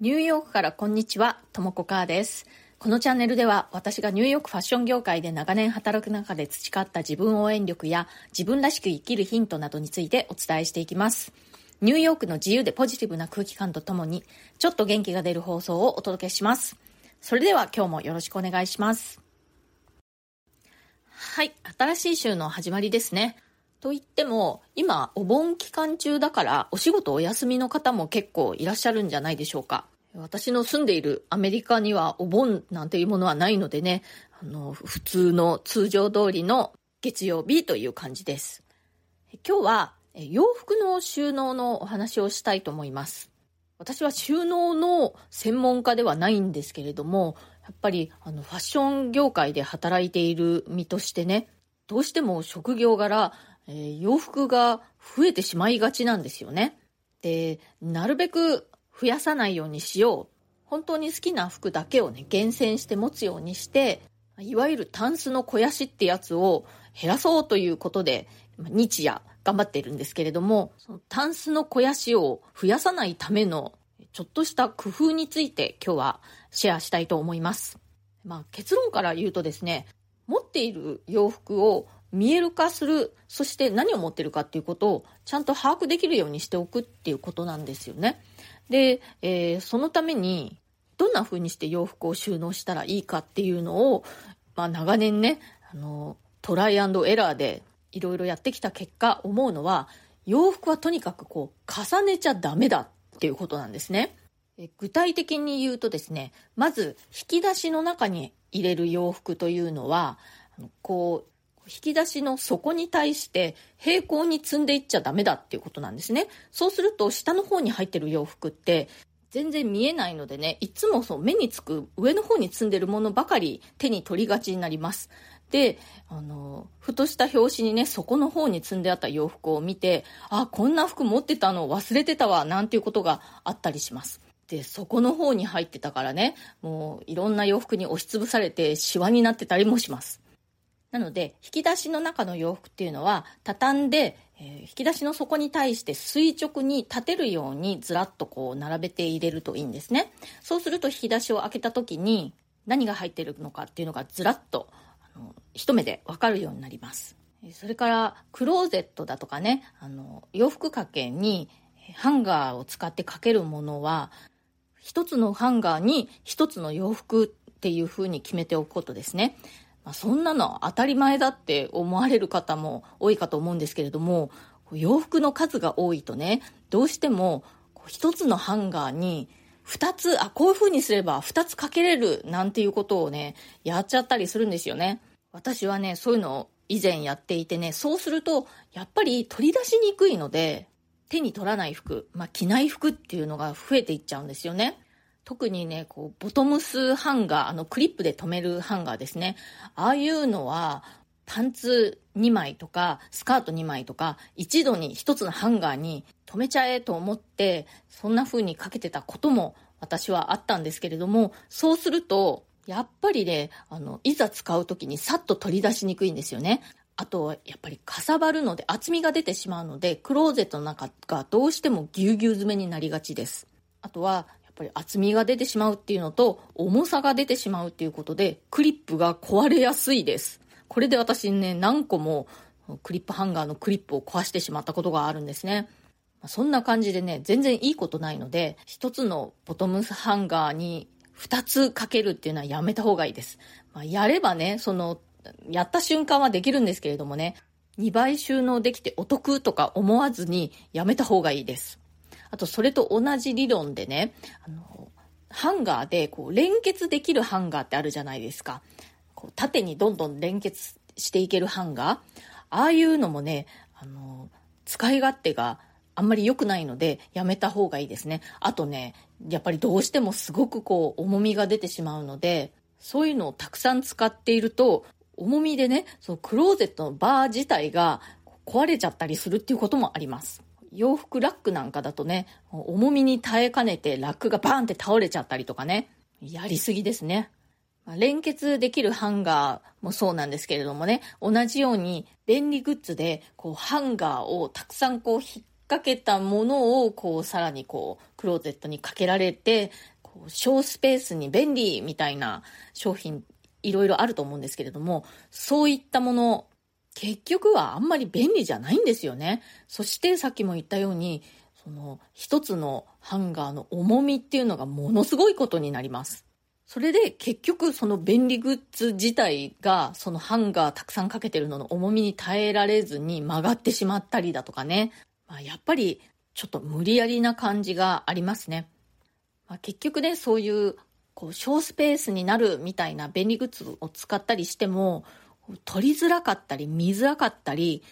ニューヨークからこんにちは、ともこかーです。このチャンネルでは私がニューヨークファッション業界で長年働く中で培った自分応援力や自分らしく生きるヒントなどについてお伝えしていきます。ニューヨークの自由でポジティブな空気感とともにちょっと元気が出る放送をお届けします。それでは今日もよろしくお願いします。はい、新しい週の始まりですね。と言っても、今、お盆期間中だから、お仕事お休みの方も結構いらっしゃるんじゃないでしょうか。私の住んでいるアメリカにはお盆なんていうものはないのでね、あの、普通の通常通りの月曜日という感じです。今日は洋服の収納のお話をしたいと思います。私は収納の専門家ではないんですけれども、やっぱりあのファッション業界で働いている身としてね、どうしても職業柄、えー洋服が増えてしまいがちなんですよね。で、なるべく増やさないようにしよう。本当に好きな服だけをね、厳選して持つようにして、いわゆるタンスの肥やしってやつを減らそうということで、日夜頑張っているんですけれども、そのタンスの肥やしを増やさないためのちょっとした工夫について今日はシェアしたいと思います。まあ結論から言うとですね、持っている洋服を見える化する、そして何を持ってるかっていうことをちゃんと把握できるようにしておくっていうことなんですよね。で、えーそのためにどんな風にして洋服を収納したらいいかっていうのを、まあ長年ね、あの、トライアンドエラーでいろいろやってきた結果思うのは、洋服はとにかくこう重ねちゃダメだっていうことなんですね。え具体的に言うとですね、まず引き出しの中に入れる洋服というのは、あのこう、引き出しの底に対して平行に積んでいっちゃダメだっていうことなんですね。そうすると下の方に入ってる洋服って全然見えないのでね、いつもそう目につく上の方に積んでるものばかり手に取りがちになります。で、あの、ふとした表紙にね、底の方に積んであった洋服を見て、あ、こんな服持ってたの忘れてたわ、なんていうことがあったりします。で、底の方に入ってたからね、もういろんな洋服に押しつぶされてシワになってたりもします。なので、引き出しの中の洋服っていうのは、畳んで、えー引き出しの底に対して垂直に立てるようにずらっとこう並べて入れるといいんですね。そうすると引き出しを開けた時に何が入ってるのかっていうのがずらっとあの一目でわかるようになります。それから、クローゼットだとかね、あの、洋服掛けにハンガーを使ってかけるものは、一つのハンガーに一つの洋服っていう風に決めておくことですね。まあ、そんなの当たり前だって思われる方も多いかと思うんですけれども、洋服の数が多いとね、どうしてもこう一つのハンガーに二つ、あ、こういう風にすれば二つかけれるなんていうことをね、やっちゃったりするんですよね。私はね、そういうのを以前やっていてね、そうすると、やっぱり取り出しにくいので、手に取らない服、まあ、着ない服っていうのが増えていっちゃうんですよね。特にね、こう、ボトムスハンガー、あの、クリップで留めるハンガーですね。ああいうのは、パンツ2枚とか、スカート2枚とか、一度に一つのハンガーに留めちゃえと思って、そんな風にかけてたことも私はあったんですけれども、そうすると、やっぱりね、あの、いざ使う時にさっと取り出しにくいんですよね。あとはやっぱりかさばるので厚みが出てしまうのでクローゼットの中がどうしてもぎゅうぎゅう詰めになりがちですあとはぱり厚みが出てしまうっていうのと重さが出てしまうっていうことでクリップが壊れやすいです。これで私ね何個もクリップハンガーのクリップを壊してしまったことがあるんですね。そんな感じでね全然いいことないので一つのボトムスハンガーに2つかけるっていうのはやめた方がいいです、まあ、やればねそのやった瞬間はできるんですけれどもね、2倍収納できてお得とか思わずにやめた方がいいです。あと、それと同じ理論でね、あの、ハンガーでこう連結できるハンガーってあるじゃないですか。こう縦にどんどん連結していけるハンガー。ああいうのもね、あの、使い勝手があんまり良くないのでやめた方がいいですね。あとね、やっぱりどうしてもすごくこう重みが出てしまうので、そういうのをたくさん使っていると、重みでね、そのクローゼットのバー自体が壊れちゃったりするっていうこともあります。洋服ラックなんかだとね、重みに耐えかねてラックがバーンって倒れちゃったりとかね、やりすぎですね。ま連結できるハンガーもそうなんですけれどもね、同じように便利グッズでこうハンガーをたくさんこう引っかけたものを、こう、さらにこう、クローゼットにかけられて、こう小スペースに便利みたいな商品、いろいろあると思うんですけれども、そういったもの、結局はあんまり便利じゃないんですよね。そしてさっきも言ったように、その一つのハンガーの重みっていうのがものすごいことになります。それで結局その便利グッズ自体がそのハンガーたくさんかけてるのの重みに耐えられずに曲がってしまったりだとかね。まあ、やっぱりちょっと無理やりな感じがありますね。まあ、結局ね、そういうこう小スペースになるみたいな便利グッズを使ったりしても取りづらかったり見づらかったり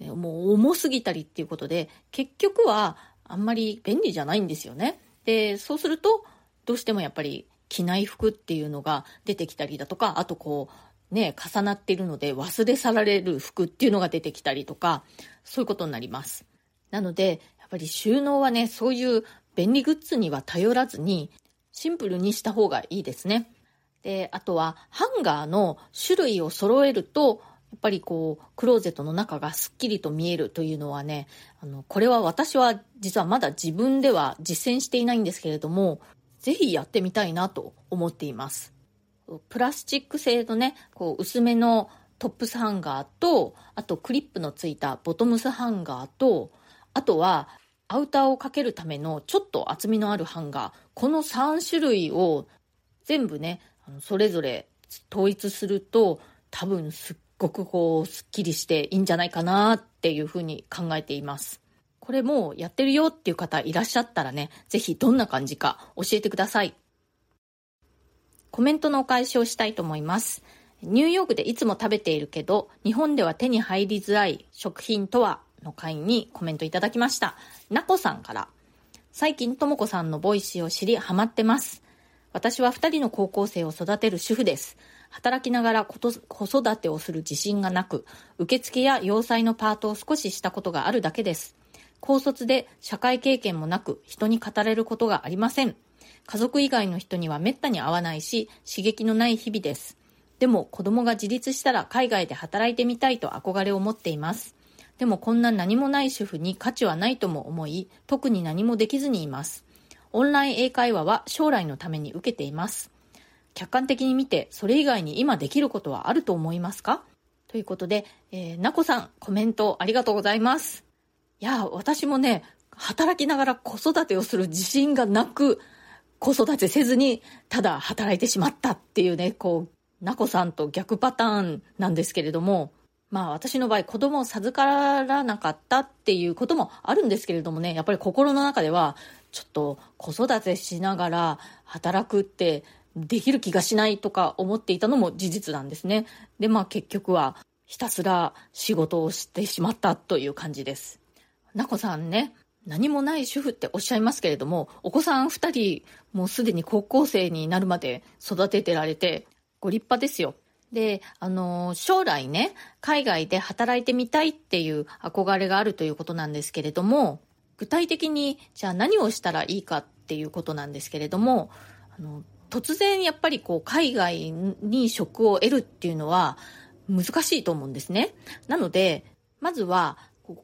もう重すぎたりっていうことで結局はあんまり便利じゃないんですよね。で、そうするとどうしてもやっぱり着ない服っていうのが出てきたりだとか、あとこう、ね、重なっているので忘れ去られる服っていうのが出てきたりとか、そういうことになります。なので、やっぱり収納はね、そういう便利グッズには頼らずに、シンプルにした方がいいですね。で、あとは、ハンガーの種類を揃えると、やっぱりこう、クローゼットの中がすっきりと見えるというのはね、あの、これは私は実はまだ自分では実践していないんですけれども、ぜひやってみたいなと思っています。プラスチック製のね、こう薄めのトップスハンガーと、あとクリップのついたボトムスハンガーと、あとはアウターをかけるためのちょっと厚みのあるハンガー、この3種類を全部ね、それぞれ統一すると多分すっごくこうスッキリしていいんじゃないかなっていうふうに考えています。これもうやってるよっていう方いらっしゃったらね、ぜひどんな感じか教えてください。コメントのお返しをしたいと思います。ニューヨークでいつも食べているけど、日本では手に入りづらい食品とはの回にコメントいただきました。なこさんから。最近ともこさんの Voicy を知りハマってます。私は二人の高校生を育てる主婦です。働きながら子育てをする自信がなく、受付や洋裁のパートを少ししたことがあるだけです。高卒で社会経験もなく人に語れることがありません。家族以外の人には滅多に会わないし刺激のない日々です。でも子供が自立したら海外で働いてみたいと憧れを持っています。でもこんな何もない主婦に価値はないとも思い、特に何もできずにいます。オンライン英会話は将来のために受けています。客観的に見て、それ以外に今できることはあると思いますか？ということで、えー、なこさん、コメントありがとうございます。いや、私もね、働きながら子育てをする自信がなく、子育てせずに、ただ働いてしまったっていうね、こう、なこさんと逆パターンなんですけれども、まあ私の場合子供を授からなかったっていうこともあるんですけれどもね、やっぱり心の中では、ちょっと子育てしながら働くってできる気がしないとか思っていたのも事実なんですね。で、まあ結局はひたすら仕事をしてしまったという感じです。なこさんね、何もない主婦っておっしゃいますけれども、お子さん2人、もうすでに高校生になるまで育ててられて、ご立派ですよ。で、あの、将来ね、海外で働いてみたいっていう憧れがあるということなんですけれども、具体的に、じゃあ何をしたらいいかっていうことなんですけれども、あの、突然やっぱりこう、海外に職を得るっていうのは難しいと思うんですね。なので、まずは、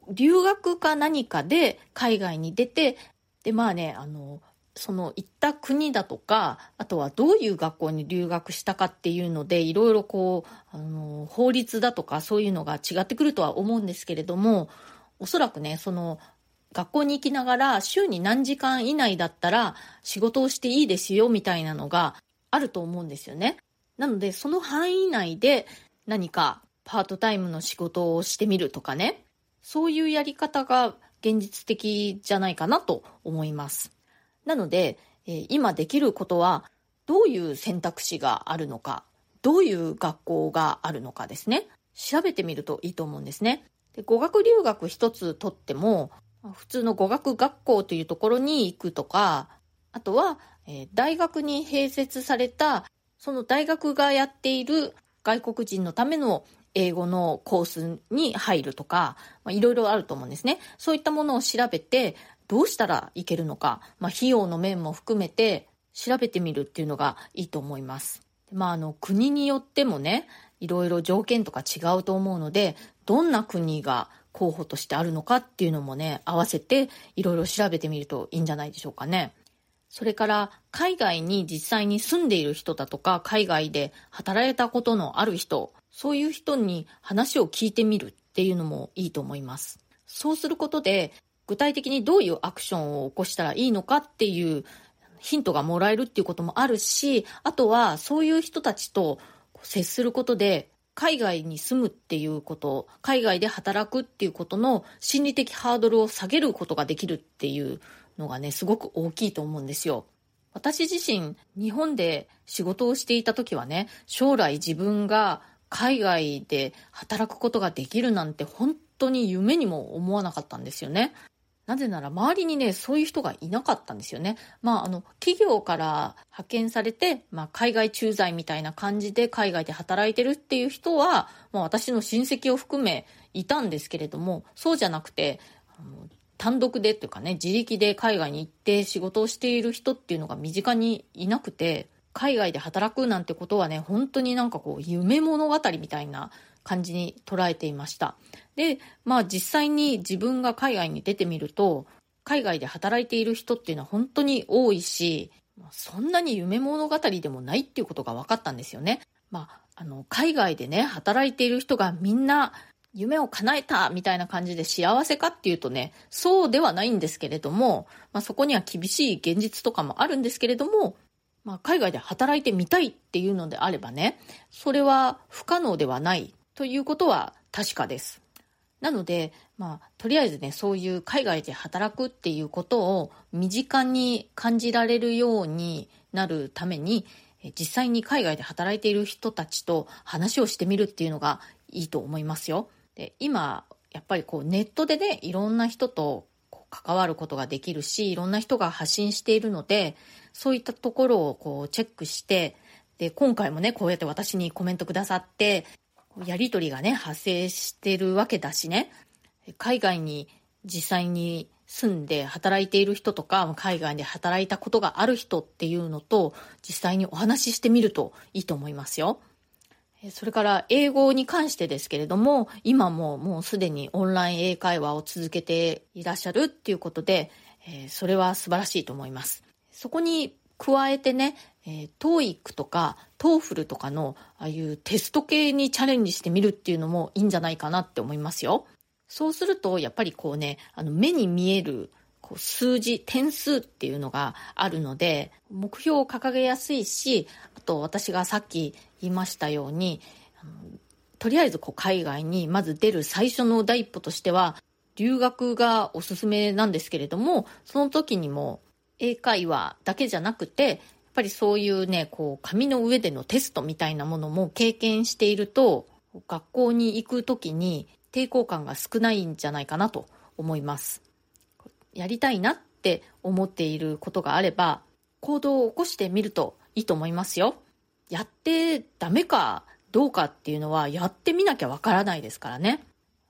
留学か何かで海外に出て、で、まあね、あの、その行った国だとか、あとはどういう学校に留学したかっていうので、いろいろこう、あの、法律だとかそういうのが違ってくるとは思うんですけれども、おそらくね、その、学校に行きながら週に何時間以内だったら仕事をしていいですよみたいなのがあると思うんですよね。なので、その範囲内で何かパートタイムの仕事をしてみるとかね、そういうやり方が現実的じゃないかなと思います。なので、え今できることは、どういう選択肢があるのか、どういう学校があるのかですね。調べてみるといいと思うんですね。で語学留学一つとっても、普通の語学学校というところに行くとか、あとは、え大学に併設された、その大学がやっている外国人のための英語のコースに入るとか、まあ、いろいろあると思うんですね。そういったものを調べて、どうしたらいけるのか、まあ、費用の面も含めて調べてみるっていうのがいいと思います。まあ、あの、国によってもね、いろいろ条件とか違うと思うので、どんな国が候補としてあるのかっていうのもね、合わせていろいろ調べてみるといいんじゃないでしょうかね。それから海外に実際に住んでいる人だとか海外で働いたことのある人そういう人に話を聞いてみるっていうのもいいと思いますそうすることで具体的にどういうアクションを起こしたらいいのかっていうヒントがもらえるっていうこともあるしあとはそういう人たちと接することで海外に住むっていうこと、海外で働くっていうことの心理的ハードルを下げることができるっていうのがね、すごく大きいと思うんですよ。私自身、日本で仕事をしていた時はね、将来自分が海外で働くことができるなんて本当に夢にも思わなかったんですよね。なぜなら周りにね、そういう人がいなかったんですよね。まあ、あの、企業から派遣されて、まあ、海外駐在みたいな感じで海外で働いてるっていう人は、まあ、私の親戚を含めいたんですけれども、そうじゃなくて、単独でっていうかね、自力で海外に行って仕事をしている人っていうのが身近にいなくて、海外で働くなんてことはね、本当になんかこう、夢物語みたいな感じに捉えていました。で、まあ実際に自分が海外に出てみると、海外で働いている人っていうのは本当に多いし、そんなに夢物語でもないっていうことが分かったんですよね。まあ、あの、海外でね、働いている人がみんな夢を叶えたみたいな感じで幸せかっていうとね、そうではないんですけれども、まあ、そこには厳しい現実とかもあるんですけれども、まあ、海外で働いてみたいっていうのであればね、それは不可能ではないということは確かです。なので、まあ、とりあえずね、そういう海外で働くっていうことを身近に感じられるようになるために、実際に海外で働いている人たちと話をしてみるっていうのがいいと思いますよ。で今やっぱりこうネットでねいろんな人と関わることができるしいろんな人が発信しているのでそういったところをこうチェックしてで今回もねこうやって私にコメントくださってやり取りがね発生してるわけだしね海外に実際に住んで働いている人とか海外で働いたことがある人っていうのと実際にお話ししてみるといいと思いますよ。それから英語に関してですけれども、今ももうすでにオンライン英会話を続けていらっしゃるっていうことで、それは素晴らしいと思います。そこに加えてね、えー、TOEIC とか TOEFL とかのああいうテスト系にチャレンジしてみるっていうのもいいんじゃないかなって思いますよ。そうすると、やっぱりこうね、あの目に見えるこう数字、点数っていうのがあるので、目標を掲げやすいし、あと私がさっき言いましたように、とりあえずこう海外にまず出る最初の第一歩としては、留学がおすすめなんですけれども、その時にも英会話だけじゃなくて、やっぱりそういうね、こう紙の上でのテストみたいなものも経験していると、学校に行く時に抵抗感が少ないんじゃないかなと思います。やりたいなって思っていることがあれば、行動を起こしてみるといいと思いますよ。やってダメかどうかっていうのはやってみなきゃわからないですからね。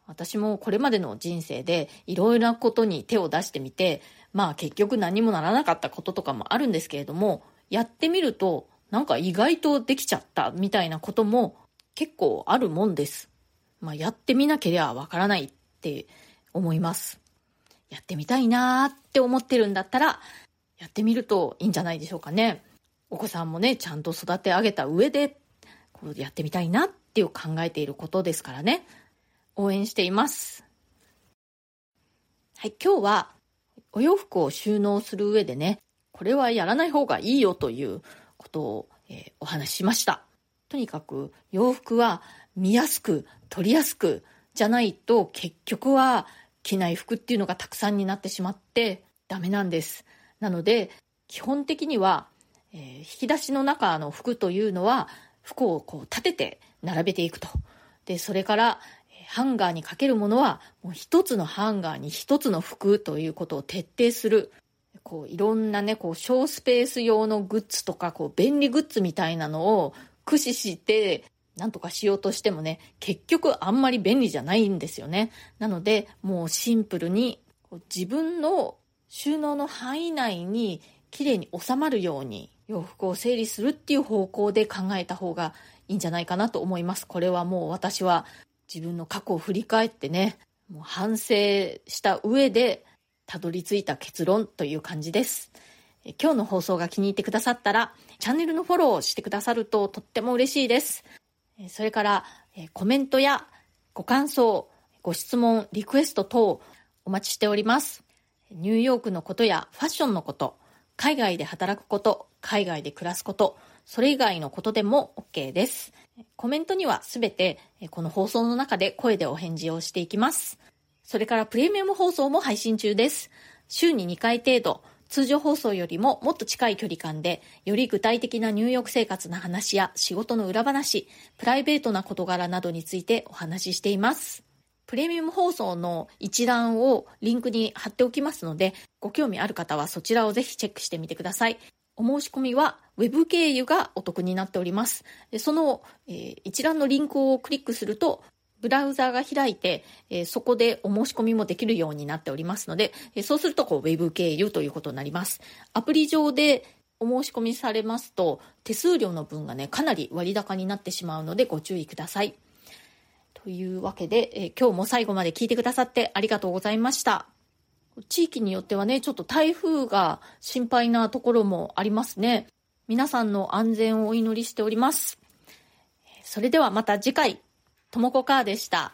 私もこれまでの人生でいろいろなことに手を出してみて、まあ結局何もならなかったこととかもあるんですけれども、やってみるとなんか意外とできちゃったみたいなことも結構あるもんです。まあやってみなければわからないって思います。やってみたいなーって思ってるんだったら、やってみるといいんじゃないでしょうかね。お子さんもね、ちゃんと育て上げた上で、こうやってみたいなっていう考えていることですからね。応援しています。はい、今日はお洋服を収納する上でね、これはやらない方がいいよということを、えー、お話ししました。とにかく洋服は見やすく、取りやすくじゃないと結局は着ない服っていうのがたくさんになってしまってダメなんです。なので、基本的には、えー、引き出しの中の服というのは、服をこう立てて並べていくと。で、それから、ハンガーにかけるものは、もう一つのハンガーに一つの服ということを徹底する。こう、いろんなね、こう、小スペース用のグッズとか、こう、便利グッズみたいなのを駆使して、なんとかしようとしてもね、結局あんまり便利じゃないんですよね。なので、もうシンプルに自分の収納の範囲内に綺麗に収まるように洋服を整理するっていう方向で考えた方がいいんじゃないかなと思います。これはもう私は自分の過去を振り返ってね、もう反省した上でたどり着いた結論という感じです。今日の放送が気に入ってくださったら、チャンネルのフォローをしてくださるととっても嬉しいです。それから、コメントやご感想、ご質問、リクエスト等お待ちしております。ニューヨークのことやファッションのこと、海外で働くこと、海外で暮らすこと、それ以外のことでも OK です。コメントにはすべてこの放送の中で声でお返事をしていきます。それからプレミアム放送も配信中です。週に2回程度、通常放送よりももっと近い距離感で、より具体的な入浴生活の話や仕事の裏話、プライベートな事柄などについてお話ししています。プレミアム放送の一覧をリンクに貼っておきますので、ご興味ある方はそちらをぜひチェックしてみてください。お申し込みは Web 経由がお得になっております。その、え、一覧のリンクをクリックすると、ブラウザが開いて、え、そこでお申し込みもできるようになっておりますので、え、そうするとこう Web 経由ということになります。アプリ上でお申し込みされますと、手数料の分がね、かなり割高になってしまうのでご注意ください。というわけで、え、今日も最後まで聞いてくださってありがとうございました。地域によってはね、ちょっと台風が心配なところもありますね。皆さんの安全をお祈りしております。それではまた次回、ともこかーでした。